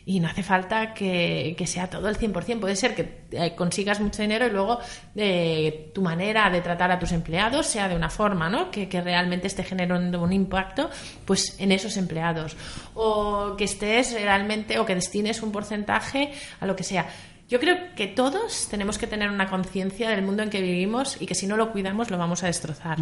y no hace falta que, que sea todo el 100%. Puede ser que eh, consigas mucho dinero y luego eh, tu manera de tratar a tus empleados sea de una forma ¿no? que, que realmente esté generando un impacto pues en esos empleados o que estés realmente o que destines un porcentaje a lo que sea. Yo creo que todos tenemos que tener una conciencia del mundo en que vivimos y que si no lo cuidamos lo vamos a destrozar.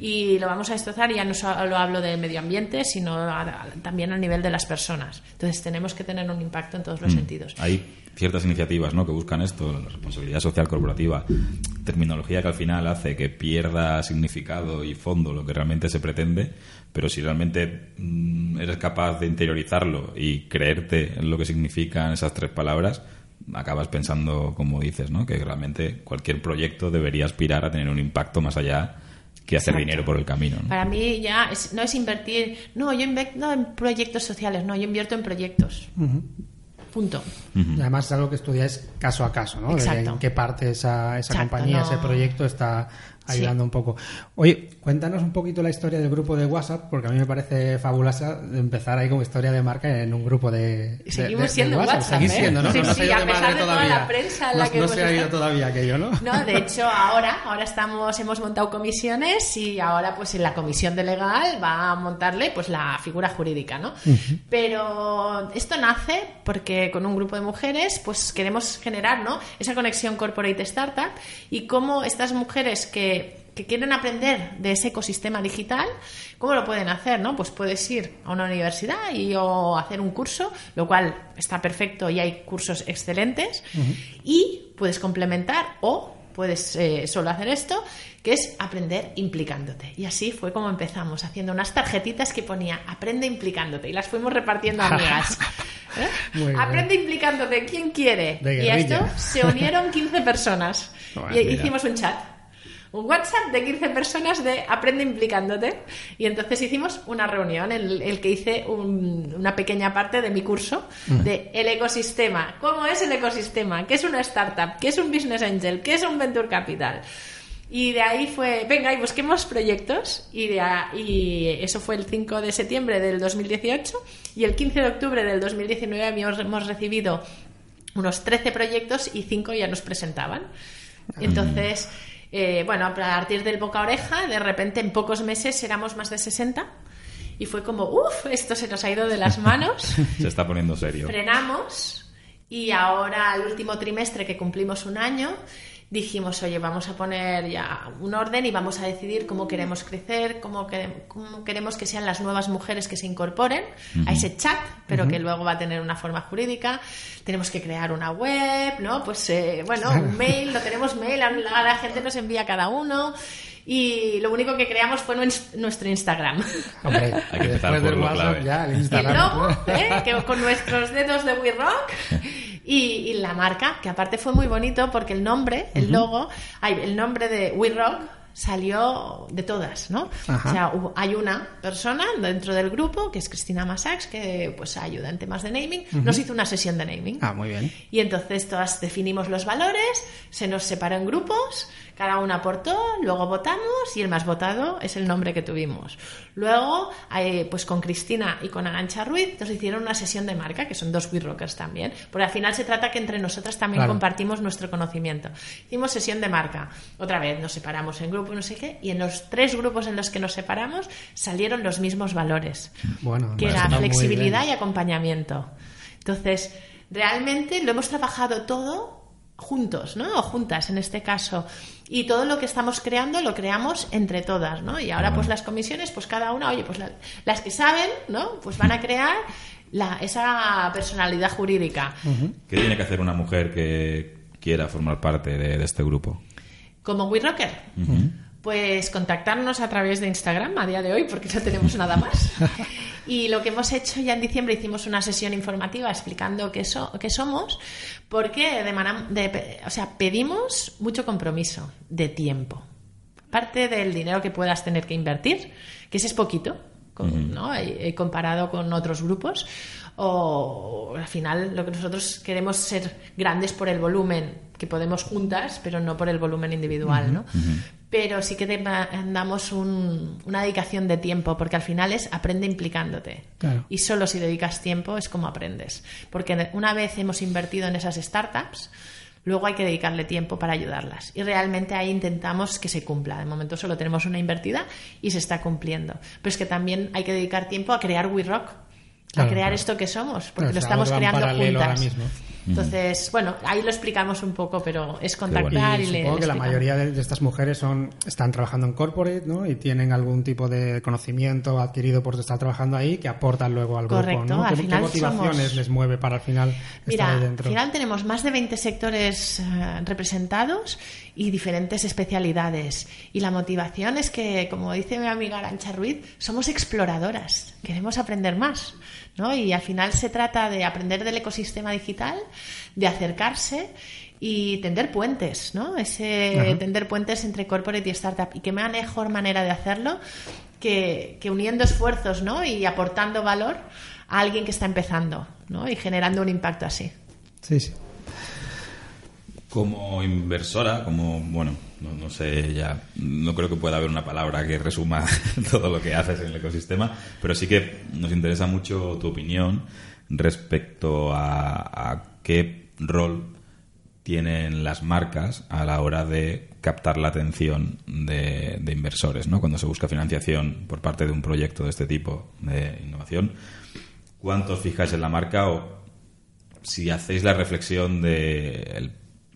Y lo vamos a destrozar, ya no solo hablo del medio ambiente, sino a- a- también al nivel de las personas. Entonces tenemos que tener un impacto en todos los sentidos. Hay ciertas iniciativas ¿no? que buscan esto, la responsabilidad social corporativa, terminología que al final hace que pierda significado y fondo lo que realmente se pretende, pero si realmente mm, eres capaz de interiorizarlo y creerte en lo que significan esas tres palabras, acabas pensando, como dices, ¿no? que realmente cualquier proyecto debería aspirar a tener un impacto más allá que hacer Exacto. dinero por el camino. ¿no? Para mí ya es- no es invertir, no, yo invierto en proyectos sociales, no, yo invierto en proyectos. Punto. Y además es algo que estudiáis caso a caso, ¿no? De Exacto. en qué parte esa, esa Exacto, compañía, no- ese proyecto está Sí. ayudando un poco. Oye, cuéntanos un poquito la historia del grupo de WhatsApp, porque a mí me parece fabulosa de empezar ahí como historia de marca en un grupo de, Seguimos de- de siendo WhatsApp. WhatsApp, ¿eh? siendo, ¿no? Sí, no, no sí, se ha ido a pesar de toda todavía. la prensa en la no, que no hemos se ha ido estado. todavía aquello, ¿no? No, de hecho ahora, ahora estamos, hemos montado comisiones y ahora pues en la comisión de legal va a montarle pues la figura jurídica, ¿no? Pero esto nace porque con un grupo de mujeres pues queremos generar, ¿no? Esa conexión corporate startup y cómo estas mujeres que que quieren aprender de ese ecosistema digital, ¿cómo lo pueden hacer? ¿no? Pues puedes ir a una universidad y o hacer un curso, lo cual está perfecto y hay cursos excelentes, y puedes complementar o puedes eh, solo hacer esto, que es aprender implicándote. Y así fue como empezamos, haciendo unas tarjetitas que ponía aprende implicándote y las fuimos repartiendo a amigas. [LAUGHS] ¿Eh? Bien. Aprende implicándote, ¿quién quiere? Y a esto se unieron 15 personas [LAUGHS] Bueno, y mira. hicimos un chat. Un WhatsApp de 15 personas de aprende implicándote. Y entonces hicimos una reunión en el, que hice un- una pequeña parte de mi curso de el ecosistema. ¿Cómo es el ecosistema? ¿Qué es una startup? ¿Qué es un business angel? ¿Qué es un venture capital? Y de ahí fue, venga, y busquemos proyectos. Y, de a- y eso fue el 5 de septiembre del 2018. Y el 15 de octubre del 2019 habíamos- hemos recibido unos 13 proyectos y 5 ya nos presentaban. Entonces, eh, bueno, a partir del boca a oreja, de repente en pocos meses éramos más de 60. Y fue como, uff, esto se nos ha ido de las manos [LAUGHS] Se está poniendo serio. frenamos y ahora al último trimestre que cumplimos un año dijimos, oye, vamos a poner ya un orden y vamos a decidir cómo queremos crecer, cómo, quere- cómo queremos que sean las nuevas mujeres que se incorporen a ese chat, pero que luego va a tener una forma jurídica. Tenemos que crear una web, ¿no? Pues eh, bueno, [LAUGHS] un mail, lo tenemos mail, a la, gente nos envía cada uno. Y lo único que creamos fue nues- nuestro Instagram. Hombre, Hay que empezar por lo WhatsApp clave. ya, el Y el Instagram. logo, ¿eh? que con nuestros dedos de We Rock. [LAUGHS] Y, y la marca, que aparte fue muy bonito porque el nombre, el logo, el nombre de We Rock salió de todas, ¿no? Ajá. O sea, hay una persona dentro del grupo, que es Cristina Massax, que pues ayuda en temas de naming, nos hizo una sesión de naming. Ah, muy bien. Y entonces todas definimos los valores, se nos separó en grupos, cada una aportó, luego votamos y el más votado es el nombre que tuvimos. Luego, eh, pues con Cristina y con Arancha Ruiz nos hicieron una sesión de marca, que son dos We Rockers también, porque al final se trata que entre nosotras también Claro. compartimos nuestro conocimiento. Hicimos sesión de marca. Otra vez nos separamos en grupos, no sé qué, y en los tres grupos en los que nos separamos salieron los mismos valores Bueno, que era flexibilidad y acompañamiento. Entonces, realmente lo hemos trabajado todo juntos, ¿no? O juntas en este caso. Y todo lo que estamos creando lo creamos entre todas, ¿no? Y ahora pues las comisiones, pues cada una, oye, pues la- las que saben, ¿no? Pues van a crear la- esa personalidad jurídica. ¿Qué tiene que hacer una mujer que quiera formar parte de, de este grupo? Como WeRocker. Pues contactarnos a través de Instagram a día de hoy, porque no tenemos [LAUGHS] nada más. Y lo que hemos hecho ya en diciembre hicimos una sesión informativa explicando qué, so- qué somos, porque de pe- o sea, pedimos mucho compromiso de tiempo. Parte del dinero que puedas tener que invertir, que ese es poquito, con- ¿no? Eh, eh, comparado con otros grupos, o al final lo que nosotros queremos ser grandes por el volumen que podemos juntas, pero no por el volumen individual, ¿no? Pero sí que damos un- una dedicación de tiempo, porque al final es aprende implicándote. Claro. Y solo si dedicas tiempo es como aprendes. Porque una vez hemos invertido en esas startups, luego hay que dedicarle tiempo para ayudarlas. Y realmente ahí intentamos que se cumpla. De momento solo tenemos una invertida y se está cumpliendo. Pero es que también hay que dedicar tiempo a crear We Rock, a Claro, crear claro. esto que somos, porque lo es estamos creando juntas. ahora mismo. Entonces, bueno, ahí lo explicamos un poco, pero es Y contactar y, le- supongo le que la mayoría de, de estas mujeres son están trabajando en corporate, ¿no? Y tienen algún tipo de conocimiento adquirido por estar trabajando ahí que aportan luego al Correcto, grupo, ¿no? al ¿Qué, final qué motivaciones somos- les mueve para al final Mira, estar ahí al dentro? final tenemos más de 20 sectores eh, representados y diferentes especialidades. Y la motivación es que, como dice mi amiga Arancha Ruiz, somos exploradoras, queremos aprender más. ¿No? Y al final se trata de aprender del ecosistema digital, de acercarse y tender puentes, ¿no? Ese Ajá. tender puentes entre corporate y startup. Y qué mejor manera de hacerlo que, que uniendo esfuerzos, ¿no? Y aportando valor a alguien que está empezando, ¿no? Y generando un impacto así. Sí, sí. Como inversora, como, bueno, no, no sé, ya, no creo que pueda haber una palabra que resuma [LAUGHS] todo lo que haces en el ecosistema, pero sí que nos interesa mucho tu opinión respecto a, qué rol tienen las marcas a la hora de captar la atención de, inversores, ¿no? Cuando se busca financiación por parte de un proyecto de este tipo de innovación, ¿cuánto os fijáis en la marca o si hacéis la reflexión de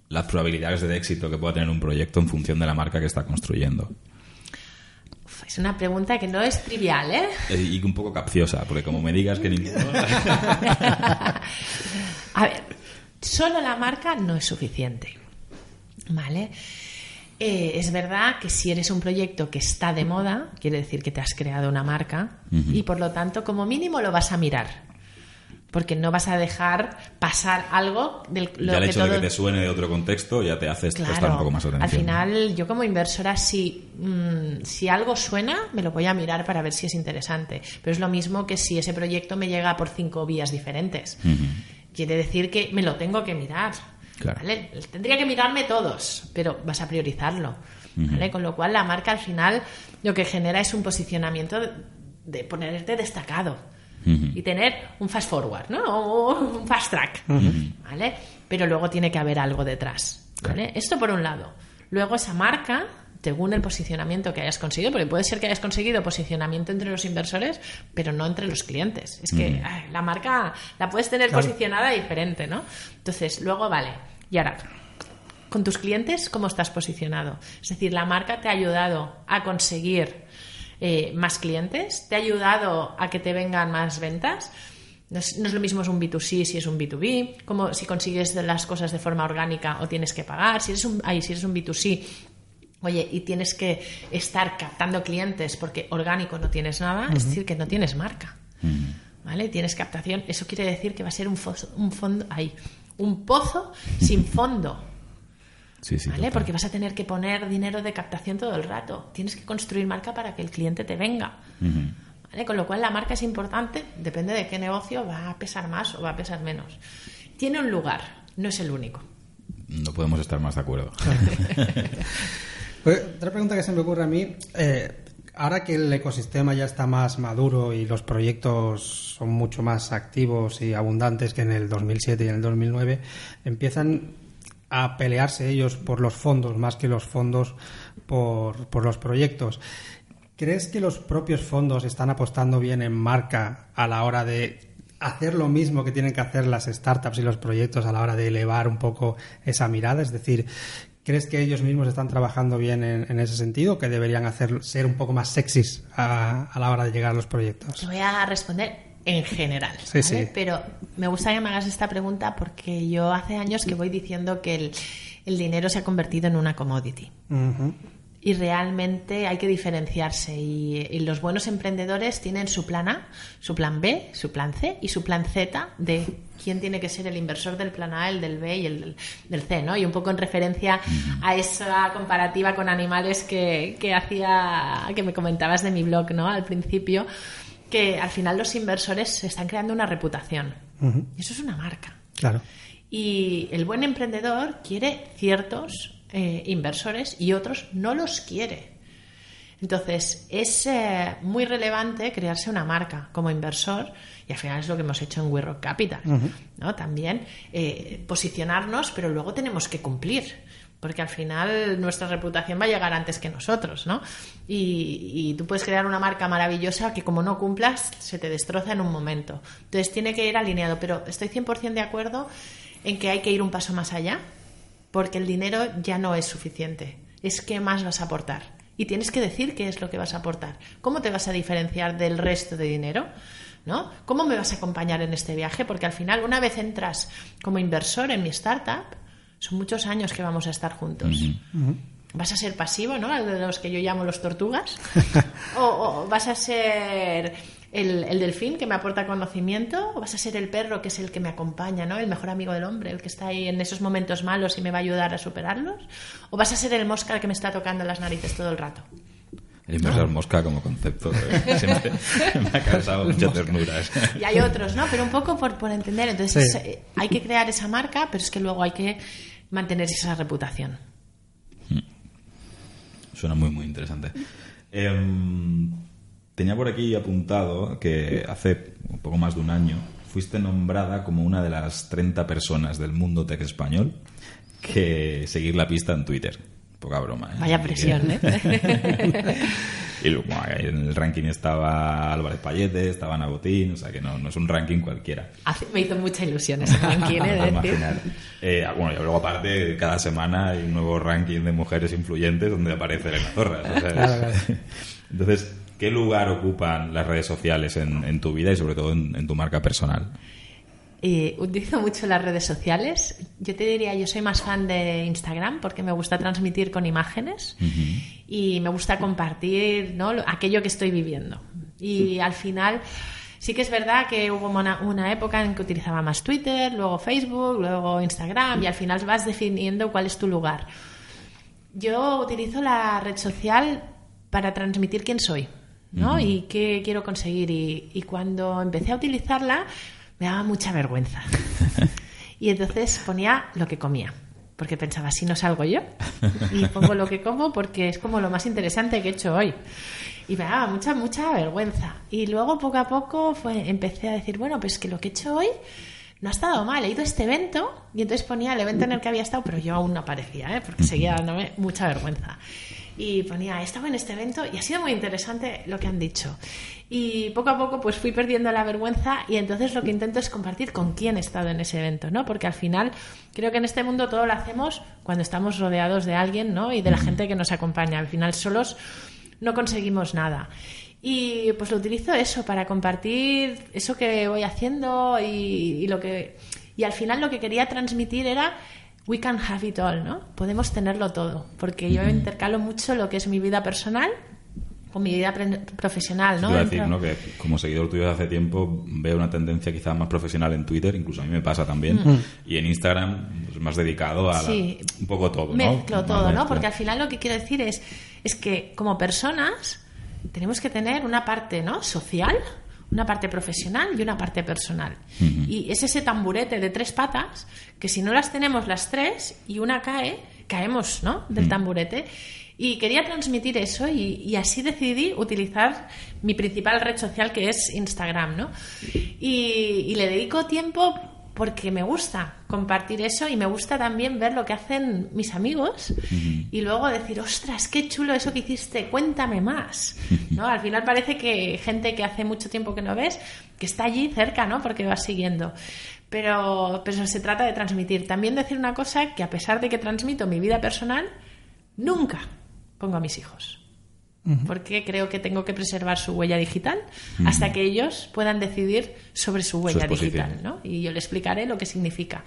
las probabilidades de éxito que pueda tener un proyecto en función de la marca que está construyendo. Es una pregunta que no es trivial, ¿eh? Eh, Y un poco capciosa, porque como me digas que ninguno... [LAUGHS] A ver, solo la marca no es suficiente. ¿Vale? Eh, es verdad que si eres un proyecto que está de moda, quiere decir que te has creado una marca y por lo tanto, como mínimo, lo vas a mirar. Porque no vas a dejar pasar algo del lo ya el que hecho de que te suene de otro contexto ya te hace prestar Claro, un poco más atención. al final yo como inversora si, mm, si algo suena me lo voy a mirar para ver si es interesante, pero es lo mismo que si ese proyecto me llega por cinco vías diferentes. Quiere decir que me lo tengo que mirar. Claro. ¿vale? Tendría que mirarme todos, pero vas a priorizarlo. ¿vale? Con lo cual la marca al final lo que genera es un posicionamiento de, de ponerte destacado y tener un fast forward, ¿no? O un fast track, ¿vale? Pero luego tiene que haber algo detrás, ¿vale? Esto por un lado. Luego esa marca, según el posicionamiento que hayas conseguido, porque puede ser que hayas conseguido posicionamiento entre los inversores, pero no entre los clientes. Es que ay, la marca la puedes tener Claro. posicionada diferente, ¿no? Entonces, luego, vale, y ahora, con tus clientes, ¿cómo estás posicionado? Es decir, la marca te ha ayudado a conseguir eh, más clientes, te ha ayudado a que te vengan más ventas. No es, no es lo mismo es un B2C si es un B2B, como si consigues las cosas de forma orgánica o tienes que pagar. Si eres un, ay, si eres un B2C, oye, y tienes que estar captando clientes porque orgánico no tienes nada, es decir, que no tienes marca. ¿Vale? Tienes captación, eso quiere decir que va a ser un, un fondo, ahí, un pozo sin fondo. Sí, sí, ¿Vale? total. Porque vas a tener que poner dinero de captación todo el rato. Tienes que construir marca para que el cliente te venga. ¿Vale? Con lo cual la marca es importante, depende de qué negocio va a pesar más o va a pesar menos. Tiene un lugar, no es el único. No podemos estar más de acuerdo. [LAUGHS] Pues, otra pregunta que se me ocurre a mí, eh, ahora que el ecosistema ya está más maduro y los proyectos son mucho más activos y abundantes que en el 2007 y en el 2009, empiezan a pelearse ellos por los fondos más que los fondos por, por los proyectos. ¿Crees que los propios fondos están apostando bien en marca a la hora de hacer lo mismo que tienen que hacer las startups y los proyectos a la hora de elevar un poco esa mirada? Es decir, ¿crees que ellos mismos están trabajando bien en, en ese sentido? ¿Que deberían hacer ser un poco más sexys a, a la hora de llegar a los proyectos? Te voy a responder en general. Sí, ¿vale? sí. Pero me gusta que me hagas esta pregunta porque yo hace años que voy diciendo que el, el dinero se ha convertido en una commodity. Y realmente hay que diferenciarse. Y, y los buenos emprendedores tienen su plan A, su plan B, su plan C y su plan Z de quién tiene que ser el inversor del plan A, el del B y el del, del C, ¿no? Y un poco en referencia a esa comparativa con animales que, que hacía, que me comentabas de mi blog, ¿no? Al principio, que al final los inversores se están creando una reputación. Y eso es una marca. Claro. Y el buen emprendedor quiere ciertos eh, inversores y otros no los quiere. Entonces, es eh, muy relevante crearse una marca como inversor, y al final es lo que hemos hecho en We Rock Capital, ¿no? También eh, posicionarnos, pero luego tenemos que cumplir, porque al final nuestra reputación va a llegar antes que nosotros, ¿no? Y, tú puedes crear una marca maravillosa que como no cumplas, se te destroza en un momento. Entonces, tiene que ir alineado, pero estoy 100% de acuerdo en que hay que ir un paso más allá, porque el dinero ya no es suficiente. Es qué más vas a aportar. Y tienes que decir qué es lo que vas a aportar. ¿Cómo te vas a diferenciar del resto de dinero? ¿No? ¿Cómo me vas a acompañar en este viaje? Porque al final, una vez entras como inversor en mi startup, son muchos años que vamos a estar juntos. ¿Vas a ser pasivo, ¿no? De los que yo llamo los tortugas. [LAUGHS] o, o vas a ser el, el delfín que me aporta conocimiento, o vas a ser el perro que es el que me acompaña, ¿no? El mejor amigo del hombre, el que está ahí en esos momentos malos y me va a ayudar a superarlos, o vas a ser el mosca que me está tocando las narices todo el rato. El inversor mosca como concepto eh, [LAUGHS] siempre me ha causado muchas ternuras. Y hay otros, ¿no? Pero un poco por, por entender. Entonces, Sí. eh, hay que crear esa marca, pero es que luego hay que mantener esa reputación. Suena muy, muy interesante. Em, tenía por aquí apuntado que hace un poco más de un año fuiste nombrada como una de las 30 personas del mundo tech español que seguir la pista en Twitter. Poca broma, ¿eh? Vaya presión, ¿eh? [LAUGHS] Y luego, bueno, en el ranking estaba Álvarez Payete, estaba Ana Botín, o sea que no, no es un ranking cualquiera. Hace- me hizo mucha ilusión ese ranking, ¿eh? [LAUGHS] Eh, bueno, y luego aparte, cada semana hay un nuevo ranking de mujeres influyentes donde aparece Elena Torres. o sea, Claro, claro. [LAUGHS] Entonces, ¿qué lugar ocupan las redes sociales en, en tu vida y sobre todo en, en tu marca personal? Eh, utilizo mucho las redes sociales. Yo te diría, yo soy más fan de Instagram porque me gusta transmitir con imágenes y me gusta compartir aquello que estoy viviendo. Y al final, sí que es verdad que hubo una, una época en que utilizaba más Twitter, luego Facebook, luego Instagram y al final vas definiendo cuál es tu lugar. Yo utilizo la red social para transmitir quién soy, ¿no? Y qué quiero conseguir. Y, y cuando empecé a utilizarla, me daba mucha vergüenza. [LAUGHS] y entonces ponía lo que comía. Porque pensaba, si no salgo yo. Y pongo lo que como porque es como lo más interesante que he hecho hoy. Y me daba mucha, mucha vergüenza. Y luego, poco a poco, fue, empecé a decir, bueno, pues que lo que he hecho hoy no ha estado mal. He ido a este evento y entonces ponía el evento en el que había estado, pero yo aún no aparecía, ¿eh? porque seguía dándome mucha vergüenza. Y ponía, he estado en este evento y ha sido muy interesante lo que han dicho. Y poco a poco pues fui perdiendo la vergüenza y entonces lo que intento es compartir con quién he estado en ese evento, ¿no? Porque al final creo que en este mundo todo lo hacemos cuando estamos rodeados de alguien, ¿no? Y de la gente que nos acompaña. Al final solos no conseguimos nada. Y pues lo utilizo eso para compartir eso que voy haciendo y, y lo que y al final lo que quería transmitir era we can have it all, ¿no? Podemos tenerlo todo, porque yo intercalo mucho lo que es mi vida personal con mi vida profesional, ¿no? A decir, ¿no? Que como seguidor tuyo de hace tiempo veo una tendencia quizás más profesional en Twitter, incluso a mí me pasa también, y en Instagram pues, más dedicado a la- Mm. Sí. un poco todo, ¿no? Mezclo todo, ¿no? Porque al final lo que quiero decir es, es que como personas tenemos que tener una parte, ¿no? Social, una parte profesional y una parte personal. Y es ese tamburete de tres patas que si no las tenemos las tres y una cae, caemos, ¿no? Del tamburete. Y quería transmitir eso y, y así decidí utilizar mi principal red social que es Instagram, ¿no? Y, y le dedico tiempo porque me gusta compartir eso y me gusta también ver lo que hacen mis amigos y luego decir, ostras, qué chulo eso que hiciste, cuéntame más. [LAUGHS] ¿No? Al final parece que gente que hace mucho tiempo que no ves, que está allí cerca, ¿no? Porque vas siguiendo. Pero, pero se trata de transmitir. También decir una cosa que a pesar de que transmito mi vida personal, nunca pongo a mis hijos. Porque creo que tengo que preservar su huella digital hasta que ellos puedan decidir sobre su huella exposición. digital. ¿no? Y yo le explicaré lo que significa.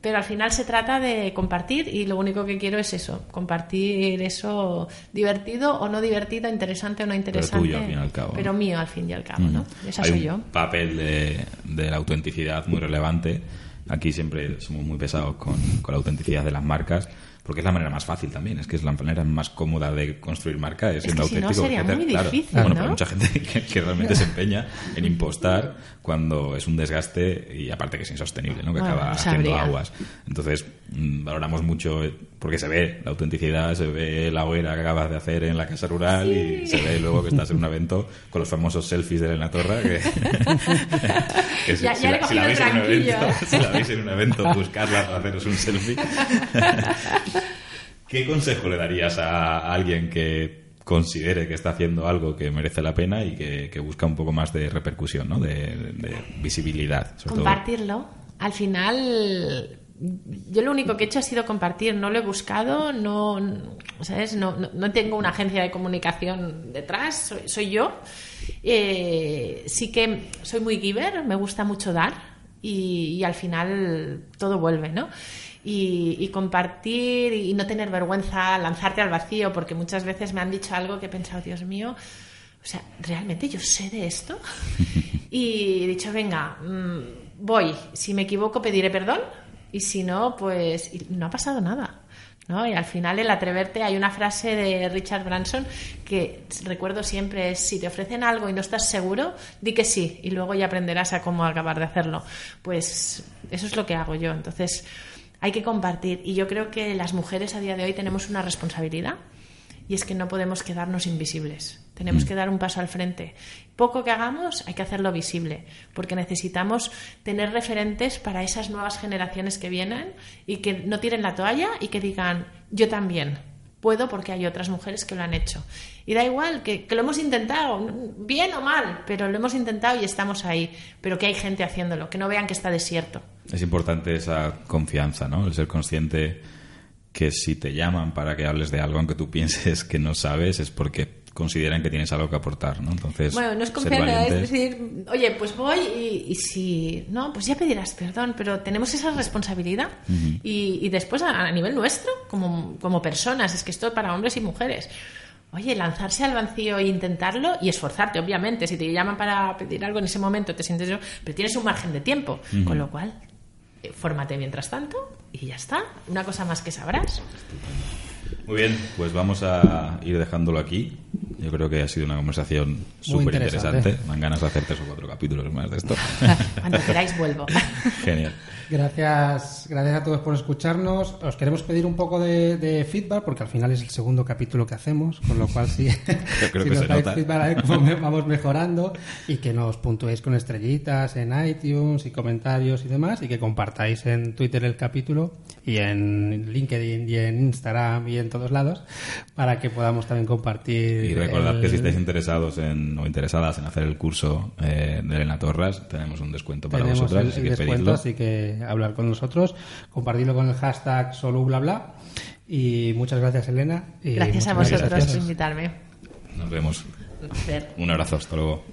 Pero al final se trata de compartir y lo único que quiero es eso, compartir eso divertido o no divertido, interesante o no interesante. tuyo, al fin y al cabo, Pero ¿no? mío, al fin y al cabo, ¿no? Esa Hay soy un yo. papel de, de la autenticidad muy relevante. Aquí siempre somos muy pesados con, con la autenticidad de las marcas, porque es la manera más fácil también. Es que es la manera más cómoda de construir marca, es Es siendo que si no auténtico. sería muy claro, difícil, Bueno, ¿no? pero mucha gente [LAUGHS] que, que realmente se empeña en impostar cuando es un desgaste y aparte que es insostenible, ¿no? que Bueno, acaba haciendo aguas. Entonces, valoramos mucho eh, porque se ve la autenticidad, se ve la hoguera que acabas de hacer en la casa rural y se ve luego que estás en un evento con los famosos selfies de Elena Torra que, [LAUGHS] que Ya- ya le he la, cogido veis en un evento, si la veis en un evento, buscarla para haceros un selfie. [LAUGHS] ¿Qué consejo le darías a alguien que considere que está haciendo algo que merece la pena y que, que busca un poco más de repercusión, ¿no? de, de visibilidad? Sobre todo? Compartirlo. Al final, yo lo único que he hecho ha sido compartir. No lo he buscado, no, ¿sabes? No, no, no tengo una agencia de comunicación detrás, soy, soy yo. Eh, sí que soy muy giver, me gusta mucho dar y, y al final todo vuelve, ¿no? Y, y compartir y no tener vergüenza, lanzarte al vacío, porque muchas veces me han dicho algo que he pensado, Dios mío, o sea, ¿realmente yo sé de esto? [LAUGHS] Y he dicho, venga, mm, voy. Si me equivoco, pediré perdón. Y si no, pues no ha pasado nada. ¿no? Y al final, el atreverte, hay una frase de Richard Branson que recuerdo siempre: es si te ofrecen algo y no estás seguro, di que sí. Y luego ya aprenderás a cómo acabar de hacerlo. Pues eso es lo que hago yo. Entonces, hay que compartir. Y yo creo que las mujeres a día de hoy tenemos una responsabilidad y es que no podemos quedarnos invisibles. Tenemos que dar un paso al frente. Poco que hagamos, hay que hacerlo visible, porque necesitamos tener referentes para esas nuevas generaciones que vienen y que no tiren la toalla y que digan, yo también. puedo porque hay otras mujeres que lo han hecho. Y da igual, que, que, lo hemos intentado, bien o mal, pero lo hemos intentado y estamos ahí. Pero que hay gente haciéndolo, que no vean que está desierto. Es importante esa confianza, ¿no? El ser consciente que si te llaman para que hables de algo, aunque tú pienses que no sabes, es porque consideran que tienes algo que aportar, ¿no? Entonces, bueno, no es confianza, es decir, oye, pues voy y, si no, pues ya pedirás perdón, pero tenemos esa responsabilidad y, y, después a, a, nivel nuestro, como, como personas, es que esto es para hombres y mujeres. Oye, lanzarse al vacío e intentarlo y esforzarte, obviamente. Si te llaman para pedir algo en ese momento, te sientes yo, pero tienes un margen de tiempo, con lo cual, eh, fórmate mientras tanto y ya está. Una cosa más que sabrás. Muy bien, pues vamos a ir dejándolo aquí. Yo creo que ha sido una conversación súper interesante. Me dan ganas de hacer tres o cuatro capítulos más de esto. [LAUGHS] Cuando queráis vuelvo. [LAUGHS] Genial. Gracias, gracias a todos por escucharnos. Os queremos pedir un poco de, feedback porque al final es el segundo capítulo que hacemos, con lo cual sí, [LAUGHS] Yo creo [LAUGHS] si que nos se dais nota. feedback a ver cómo [LAUGHS] vamos mejorando y que nos puntuéis con estrellitas en iTunes y comentarios y demás y que compartáis en Twitter el capítulo y en LinkedIn y en Instagram y en todos lados para que podamos también compartir. Y recordad el- que si estáis interesados en, o interesadas en hacer el curso eh, de Elena Torras, tenemos un descuento para Tenemos vosotras, el, el que descuento, así que hablar con nosotros, compartirlo con el hashtag solo bla bla. Y muchas gracias, Elena. y Gracias a vosotros gracias. por invitarme. Nos vemos. Un abrazo, hasta luego.